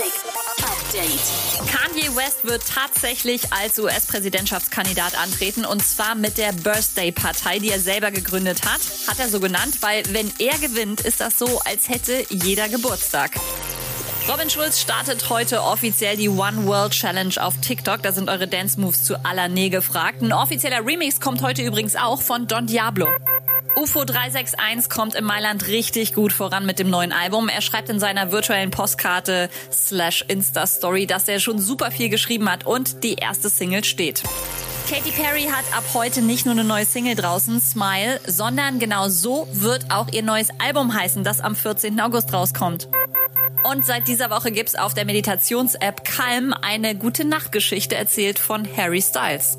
Music Update. Kanye West wird tatsächlich als US-Präsidentschaftskandidat antreten und zwar mit der Birthday-Partei, die er selber gegründet hat. Hat er so genannt, weil wenn er gewinnt, ist das so, als hätte jeder Geburtstag. Robin Schulz startet heute offiziell die One World Challenge auf TikTok. Da sind eure Dance Moves zu aller Nähe gefragt. Ein offizieller Remix kommt heute übrigens auch von Don Diablo. UFO 361 kommt in Mailand richtig gut voran mit dem neuen Album. Er schreibt in seiner virtuellen Postkarte slash Insta-Story, dass er schon super viel geschrieben hat und die erste Single steht. Katy Perry hat ab heute nicht nur eine neue Single draußen, Smile, sondern genau so wird auch ihr neues Album heißen, das am 14. August rauskommt. Und seit dieser Woche gibt's auf der Meditations-App Calm eine gute Nachtgeschichte erzählt von Harry Styles.